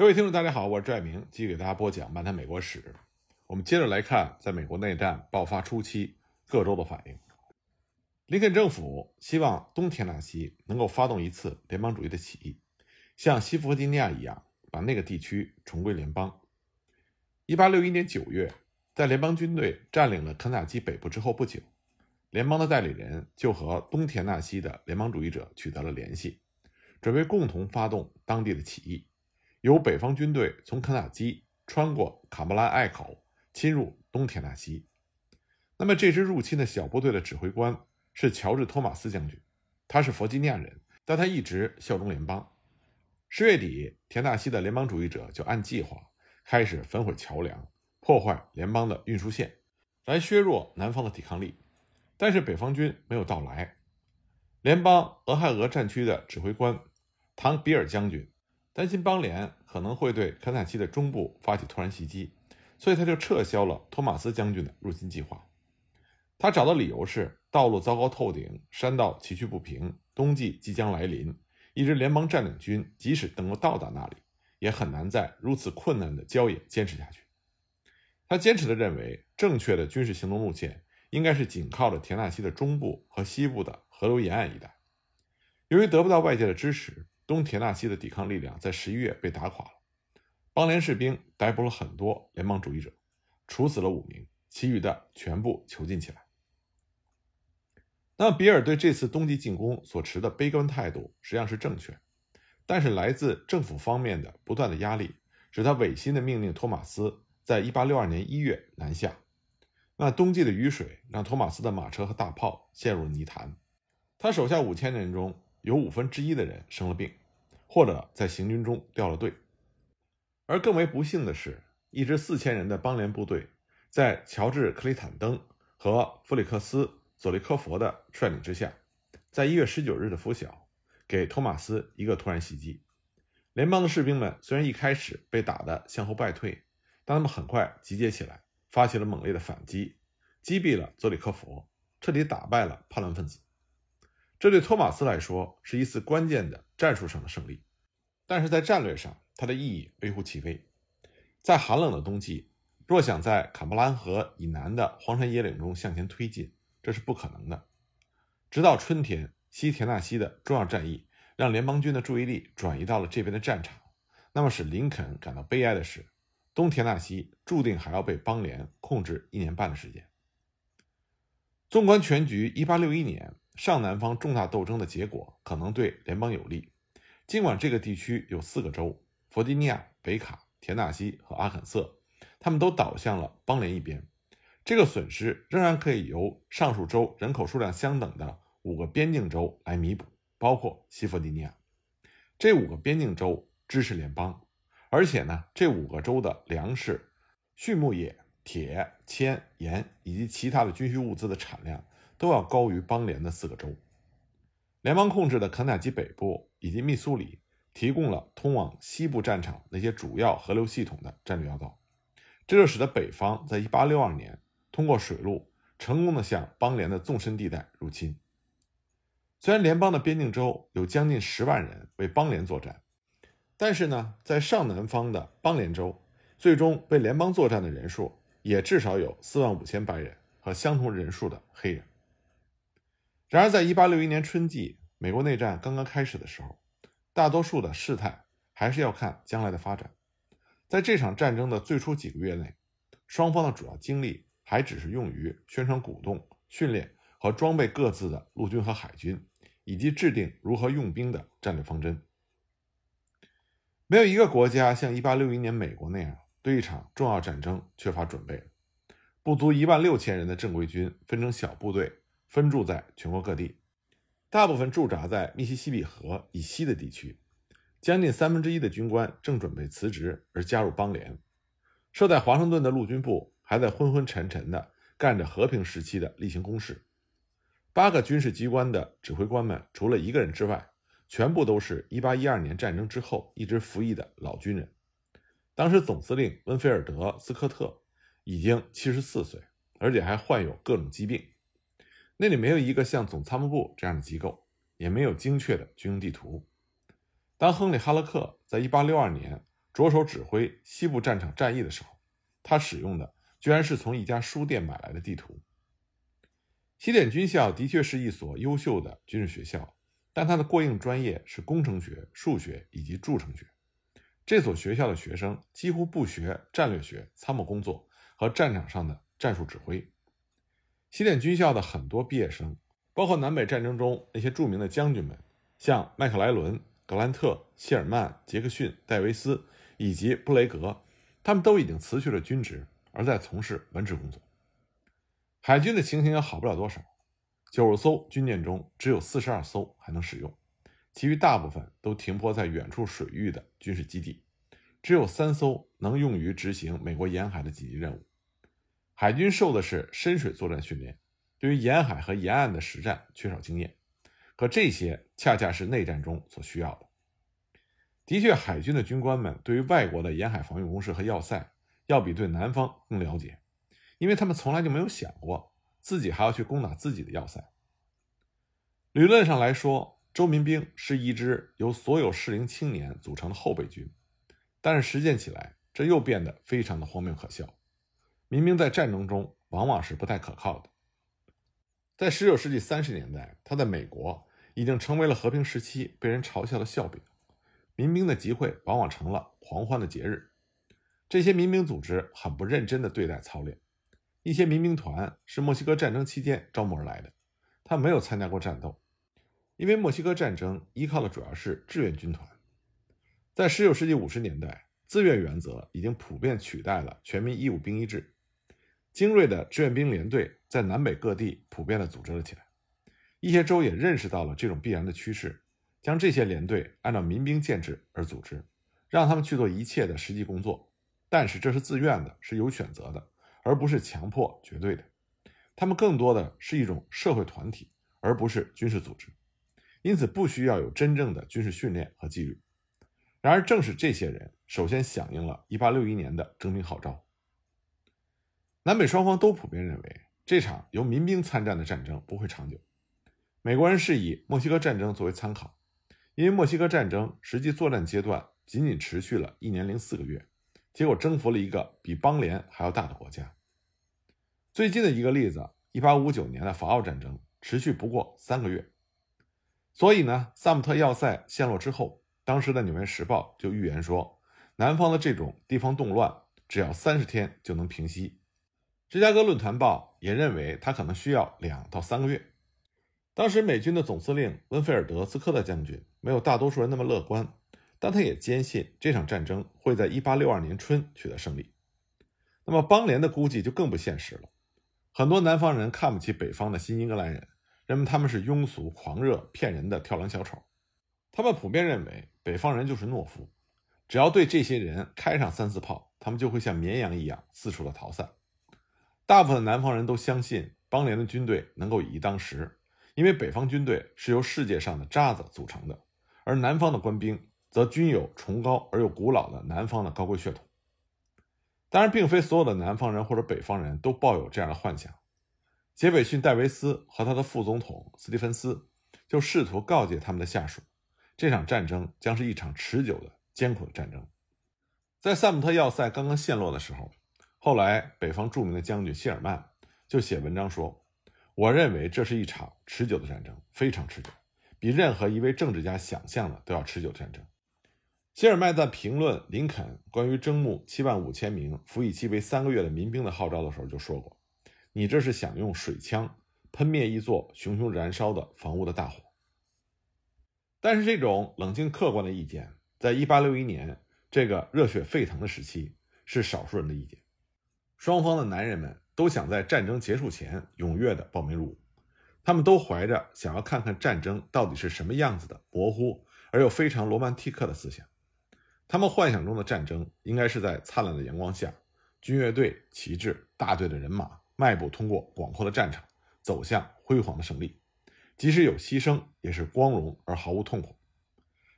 各位听众，大家好，我是拽明，继续给大家播讲《漫谈美国史》。我们接着来看，在美国内战爆发初期，各州的反应。林肯政府希望东田纳西能够发动一次联邦主义的起义，像西弗吉尼亚一样，把那个地区重归联邦。一八六一年九月，在联邦军队占领了肯塔基北部之后不久，联邦的代理人就和东田纳西的联邦主义者取得了联系，准备共同发动当地的起义。由北方军队从肯塔基穿过卡布兰隘口侵入东田纳西。那么，这支入侵的小部队的指挥官是乔治·托马斯将军，他是弗吉尼亚人，但他一直效忠联邦。十月底，田纳西的联邦主义者就按计划开始焚毁桥梁，破坏联邦的运输线，来削弱南方的抵抗力。但是北方军没有到来。联邦俄亥俄战区的指挥官唐比尔将军。担心邦联可能会对肯塔基的中部发起突然袭击，所以他就撤销了托马斯将军的入侵计划。他找的理由是道路糟糕透顶，山道崎岖不平，冬季即将来临，一支联邦占领军即使能够到达那里，也很难在如此困难的郊野坚持下去。他坚持的认为，正确的军事行动路线应该是紧靠着田纳西的中部和西部的河流沿岸一带。由于得不到外界的支持。东铁纳西的抵抗力量在十一月被打垮了，邦联士兵逮捕了很多联邦主义者，处死了五名，其余的全部囚禁起来。那比尔对这次冬季进攻所持的悲观态度实际上是正确，但是来自政府方面的不断的压力，使他违心的命令托马斯在一八六二年一月南下。那冬季的雨水让托马斯的马车和大炮陷入了泥潭，他手下五千人中有五分之一的人生了病。或者在行军中掉了队，而更为不幸的是，一支四千人的邦联部队，在乔治·克里坦登和弗里克斯·佐利科佛的率领之下，在一月十九日的拂晓，给托马斯一个突然袭击。联邦的士兵们虽然一开始被打得向后败退，但他们很快集结起来，发起了猛烈的反击，击毙了佐里科佛，彻底打败了叛乱分子。这对托马斯来说是一次关键的战术上的胜利，但是在战略上，它的意义微乎其微。在寒冷的冬季，若想在坎布兰河以南的荒山野岭中向前推进，这是不可能的。直到春天，西田纳西的重要战役让联邦军的注意力转移到了这边的战场。那么，使林肯感到悲哀的是，东田纳西注定还要被邦联控制一年半的时间。纵观全局，一八六一年。上南方重大斗争的结果可能对联邦有利，尽管这个地区有四个州——弗吉尼亚、北卡、田纳西和阿肯色，他们都倒向了邦联一边。这个损失仍然可以由上述州人口数量相等的五个边境州来弥补，包括西弗吉尼亚。这五个边境州支持联邦，而且呢，这五个州的粮食、畜牧业、铁、铅、盐以及其他的军需物资的产量。都要高于邦联的四个州。联邦控制的肯塔基北部以及密苏里提供了通往西部战场那些主要河流系统的战略要道，这就使得北方在1862年通过水路成功的向邦联的纵深地带入侵。虽然联邦的边境州有将近十万人为邦联作战，但是呢，在上南方的邦联州，最终为联邦作战的人数也至少有四万五千白人和相同人数的黑人。然而，在1861年春季，美国内战刚刚开始的时候，大多数的事态还是要看将来的发展。在这场战争的最初几个月内，双方的主要精力还只是用于宣传、鼓动、训练和装备各自的陆军和海军，以及制定如何用兵的战略方针。没有一个国家像1861年美国那样对一场重要战争缺乏准备。不足一万六千人的正规军分成小部队。分驻在全国各地，大部分驻扎在密西西比河以西的地区。将近三分之一的军官正准备辞职而加入邦联。设在华盛顿的陆军部还在昏昏沉沉地干着和平时期的例行公事。八个军事机关的指挥官们，除了一个人之外，全部都是一八一二年战争之后一直服役的老军人。当时总司令温菲尔德·斯科特已经七十四岁，而且还患有各种疾病。那里没有一个像总参谋部这样的机构，也没有精确的军用地图。当亨利·哈勒克在1862年着手指挥西部战场战役的时候，他使用的居然是从一家书店买来的地图。西点军校的确是一所优秀的军事学校，但它的过硬专业是工程学、数学以及筑城学。这所学校的学生几乎不学战略学、参谋工作和战场上的战术指挥。西点军校的很多毕业生，包括南北战争中那些著名的将军们，像麦克莱伦、格兰特、谢尔曼、杰克逊、戴维斯以及布雷格，他们都已经辞去了军职，而在从事文职工作。海军的情形也好不了多少，九十艘军舰中只有四十二艘还能使用。其余大部分都停泊在远处水域的军事基地，只有三艘能用于执行美国沿海的紧急任务。海军受的是深水作战训练，对于沿海和沿岸的实战缺少经验，可这些恰恰是内战中所需要的。的确，海军的军官们对于外国的沿海防御工事和要塞，要比对南方更了解，因为他们从来就没有想过自己还要去攻打自己的要塞。理论上来说，周民兵是一支由所有适龄青年组成的后备军，但是实践起来，这又变得非常的荒谬可笑。民兵在战争中往往是不太可靠的。在19世纪30年代，他在美国已经成为了和平时期被人嘲笑的笑柄。民兵的集会往往成了狂欢的节日。这些民兵组织很不认真地对待操练。一些民兵团是墨西哥战争期间招募而来的，他没有参加过战斗。因为墨西哥战争依靠的主要是志愿军团，在19世纪50年代，自愿原则已经普遍取代了全民义务兵役制。精锐的志愿兵连队在南北各地普遍地组织了起来。一些州也认识到了这种必然的趋势，将这些连队按照民兵建制而组织，让他们去做一切的实际工作。但是这是自愿的，是有选择的，而不是强迫绝对的。他们更多的是一种社会团体，而不是军事组织。因此，不需要有真正的军事训练和纪律。然而，正是这些人首先响应了1861年的征兵号召。南北双方都普遍认为，这场由民兵参战的战争不会长久。美国人是以墨西哥战争作为参考，因为墨西哥战争实际作战阶段仅仅持续了一年零四个月，结果征服了一个比邦联还要大的国家。最近的一个例子，1859年的法奥战争持续不过三个月。所以呢，萨姆特要塞陷落之后，当时的《纽约时报》就预言说，南方的这种地方动乱只要三十天就能平息。芝加哥论坛报也认为，他可能需要两到三个月。当时美军的总司令温菲尔德斯科特将军没有大多数人那么乐观，但他也坚信这场战争会在1862年春取得胜利。那么邦联的估计就更不现实了，很多南方人看不起北方的新英格兰人。认为他们是庸俗、狂热、骗人的跳梁小丑。他们普遍认为北方人就是懦夫，只要对这些人开上三四炮，他们就会像绵羊一样四处的逃散。大部分南方人都相信邦联的军队能够以一当十，因为北方军队是由世界上的渣子组成的，而南方的官兵则均有崇高而又古老的南方的高贵血统。当然，并非所有的南方人或者北方人都抱有这样的幻想。杰斐逊·戴维斯和他的副总统斯蒂芬斯就试图告诫他们的下属，这场战争将是一场持久的、艰苦的战争。在萨姆特要塞刚刚陷落的时候，后来北方著名的将军谢尔曼就写文章说：“我认为这是一场持久的战争，非常持久，比任何一位政治家想象的都要持久的战争。”谢尔曼在评论林肯关于征募七万五千名服役期为三个月的民兵的号召的时候就说过。你这是想用水枪喷灭一座熊熊燃烧的房屋的大火。但是这种冷静客观的意见，在1861年这个热血沸腾的时期，是少数人的意见。双方的男人们都想在战争结束前踊跃地报名入伍，他们都怀着想要看看战争到底是什么样子的模糊而又非常罗曼蒂克的思想。他们幻想中的战争应该是在灿烂的阳光下，军乐队、旗帜、大队的人马。迈步通过广阔的战场，走向辉煌的胜利，即使有牺牲，也是光荣而毫无痛苦。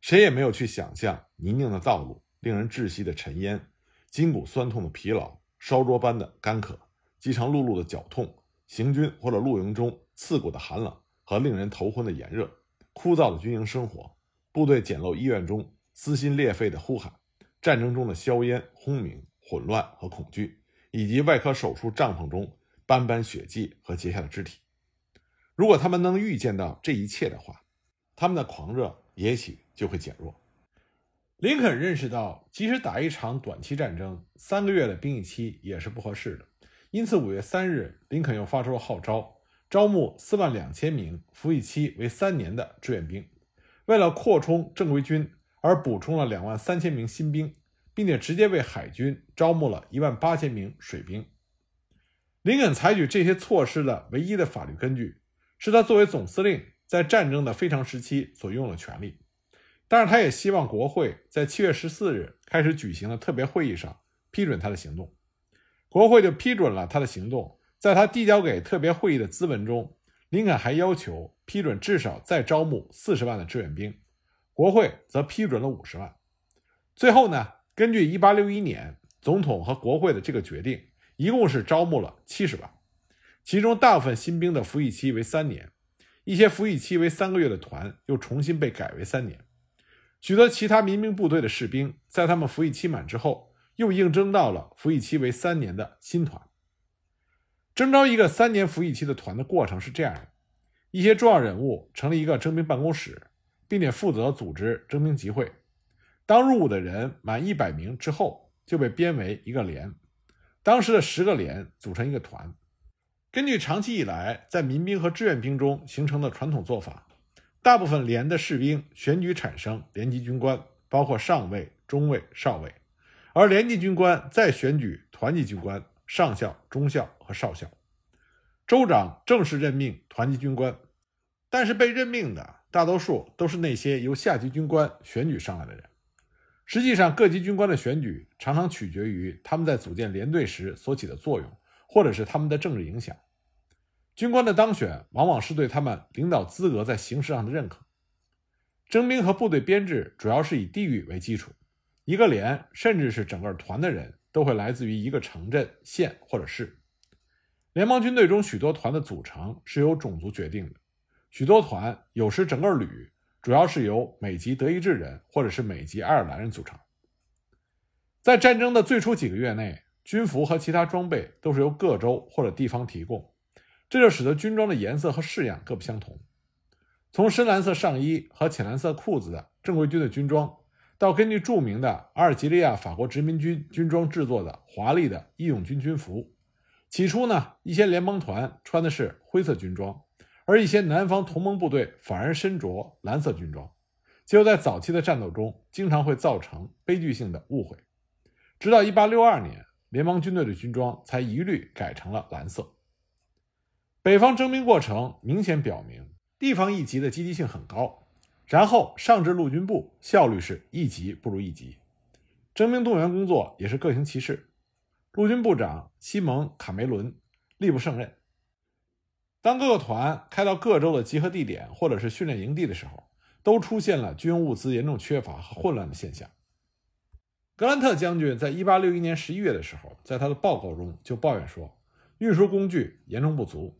谁也没有去想象泥泞的道路、令人窒息的尘烟、筋骨酸痛的疲劳、烧灼般的干渴、饥肠辘辘的绞痛、行军或者露营中刺骨的寒冷和令人头昏的炎热、枯燥的军营生活、部队简陋医院中撕心裂肺的呼喊、战争中的硝烟、轰鸣、混乱和恐惧，以及外科手术帐篷中斑斑血迹和截下的肢体。如果他们能预见到这一切的话，他们的狂热也许就会减弱。林肯认识到，即使打一场短期战争，三个月的兵役期也是不合适的。因此，五月三日，林肯又发出了号召，招募四万两千名服役期为三年的志愿兵。为了扩充正规军，而补充了两万三千名新兵，并且直接为海军招募了一万八千名水兵。林肯采取这些措施的唯一的法律根据，是他作为总司令在战争的非常时期所拥有的权利。但是他也希望国会在七月十四日开始举行的特别会议上批准他的行动，国会就批准了他的行动。在他递交给特别会议的咨文中，林肯还要求批准至少再招募四十万的志愿兵，国会则批准了五十万。最后呢，根据一八六一年总统和国会的这个决定，一共是招募了七十万，其中大部分新兵的服役期为三年，一些服役期为三个月的团又重新被改为三年。许多其他民兵部队的士兵，在他们服役期满之后，又应征到了服役期为三年的新团。征召一个三年服役期的团的过程是这样的：一些重要人物成立一个征兵办公室，并且负责组织征兵集会。当入伍的人满一百名之后，就被编为一个连。当时的十个连组成一个团。根据长期以来在民兵和志愿兵中形成的传统做法。大部分连的士兵选举产生连级军官，包括上尉、中尉、少尉，而连级军官再选举团级军官、上校、中校和少校。州长正式任命团级军官，但是被任命的大多数都是那些由下级军官选举上来的人。实际上，各级军官的选举常常取决于他们在组建连队时所起的作用，或者是他们的政治影响。军官的当选往往是对他们领导资格在形式上的认可。征兵和部队编制主要是以地域为基础，一个连甚至是整个团的人都会来自于一个城镇、县或者市。联邦军队中许多团的组成是由种族决定的，许多团有时整个旅主要是由美籍德意志人或者是美籍爱尔兰人组成。在战争的最初几个月内，军服和其他装备都是由各州或者地方提供。这就使得军装的颜色和式样各不相同，从深蓝色上衣和浅蓝色裤子的正规军的军装，到根据著名的阿尔及利亚法国殖民军军装制作的华丽的义勇军军服。起初呢，一些联邦团穿的是灰色军装，而一些南方同盟部队反而身着蓝色军装，结果在早期的战斗中经常会造成悲剧性的误会。直到1862年，联邦军队的军装才一律改成了蓝色。北方征兵过程明显表明，地方一级的积极性很高，然后上至陆军部，效率是一级不如一级。征兵动员工作也是各行其事。陆军部长西蒙·卡梅伦力不胜任。当各个团开到各州的集合地点或者是训练营地的时候，都出现了军用物资严重缺乏和混乱的现象。格兰特将军在1861年11月的时候，在他的报告中就抱怨说，运输工具严重不足。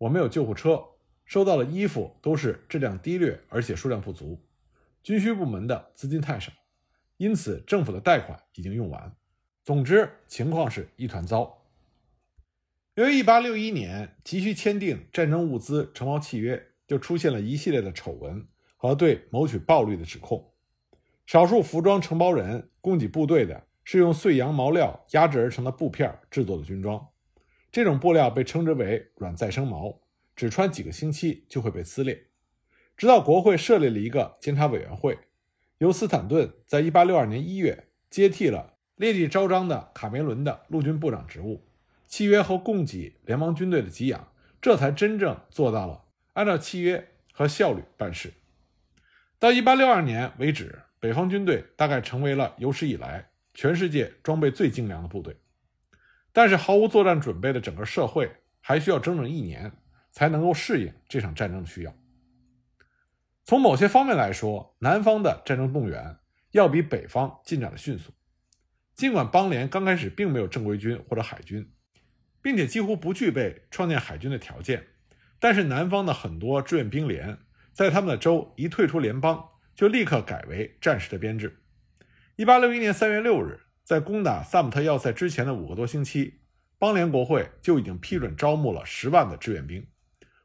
我没有救护车，收到的衣服都是质量低劣，而且数量不足。军需部门的资金太少，因此政府的贷款已经用完。总之，情况是一团糟。由于1861年急需签订战争物资承包契约，就出现了一系列的丑闻和对谋取暴利的指控。少数服装承包人供给部队的是用碎羊毛料压制而成的布片制作的军装。这种布料被称之为软再生毛，只穿几个星期就会被撕裂。直到国会设立了一个监察委员会，由斯坦顿在1862年1月接替了劣迹昭彰的卡梅伦的陆军部长职务，契约和供给联邦军队的给养，这才真正做到了按照契约和效率办事。到1862年为止，北方军队大概成为了有史以来全世界装备最精良的部队。但是毫无作战准备的整个社会还需要整整一年才能够适应这场战争的需要。从某些方面来说，南方的战争动员要比北方进展的迅速。尽管邦联刚开始并没有正规军或者海军，并且几乎不具备创建海军的条件，但是南方的很多志愿兵连在他们的州一退出联邦，就立刻改为战时的编制。一八六一年三月六日，在攻打萨姆特要塞之前的五个多星期，邦联国会就已经批准招募了十万的志愿兵。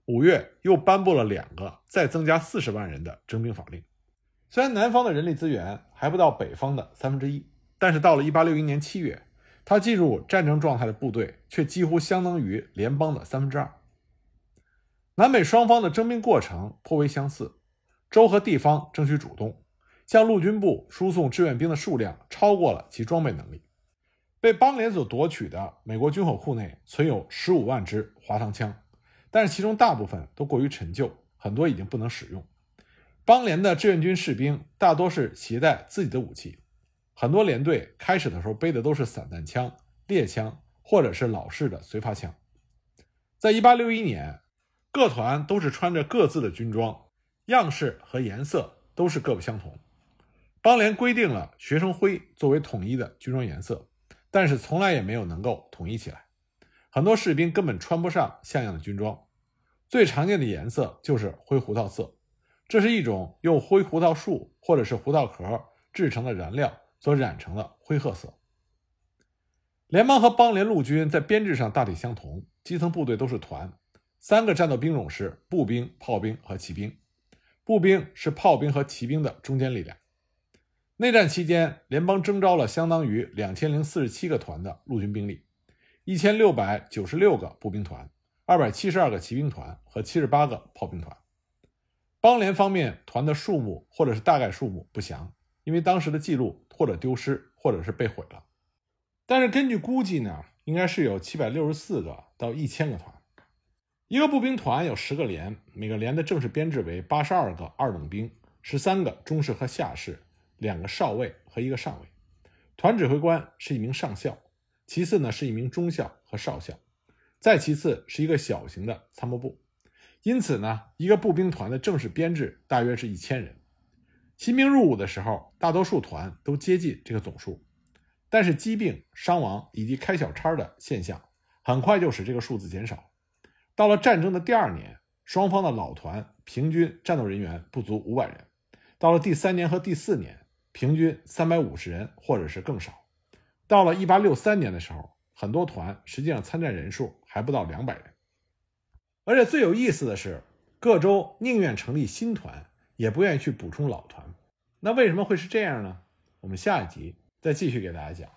五月又颁布了两个再增加四十万人的征兵法令。虽然南方的人力资源还不到北方的三分之一，但是到了一八六一年七月，他进入战争状态的部队却几乎相当于联邦的三分之二。南北双方的征兵过程颇为相似，州和地方争取主动，向陆军部输送志愿兵的数量超过了其装备能力。被邦联所夺取的美国军火库内存有十五万支滑膛枪。但是其中大部分都过于陈旧，很多已经不能使用。邦联的志愿军士兵大多是携带自己的武器，很多连队开始的时候背的都是散弹枪、猎枪或者是老式的随发枪。在1861年，各团都是穿着各自的军装，样式和颜色都是各不相同。邦联规定了学生灰作为统一的军装颜色，但是从来也没有能够统一起来。很多士兵根本穿不上像样的军装。最常见的颜色就是灰胡桃色，这是一种用灰胡桃树或者是胡桃壳制成的燃料所染成的灰褐色。联邦和邦联陆军在编制上大体相同，基层部队都是团，三个战斗兵种是步兵、炮兵和骑兵。步兵是炮兵和骑兵的中坚力量。内战期间，联邦征召了相当于两千零四十七个团的陆军兵力，一千六百九十六个步兵团。二百七十二个骑兵团和七十八个炮兵团，邦联方面团的数目或者是大概数目不详，因为当时的记录或者丢失，或者是被毁了。但是根据估计呢，应该是有七百六十四个到一千个团。一个步兵团有十个连，每个连的正式编制为八十二个二等兵，十三个中士和下士，两个少尉和一个上尉。团指挥官是一名上校，其次呢是一名中校和少校。再其次是一个小型的参谋部，因此呢，一个步兵团的正式编制大约是一千人。新兵入伍的时候，大多数团都接近这个总数，但是疾病、伤亡以及开小差的现象，很快就使这个数字减少。到了战争的第二年，双方的老团平均战斗人员不足五百人；到了第三年和第四年，平均三百五十人或者是更少；到了一八六三年的时候。很多团实际上参战人数还不到两百人，而且最有意思的是，各州宁愿成立新团，也不愿意去补充老团。那为什么会是这样呢？我们下一集再继续给大家讲。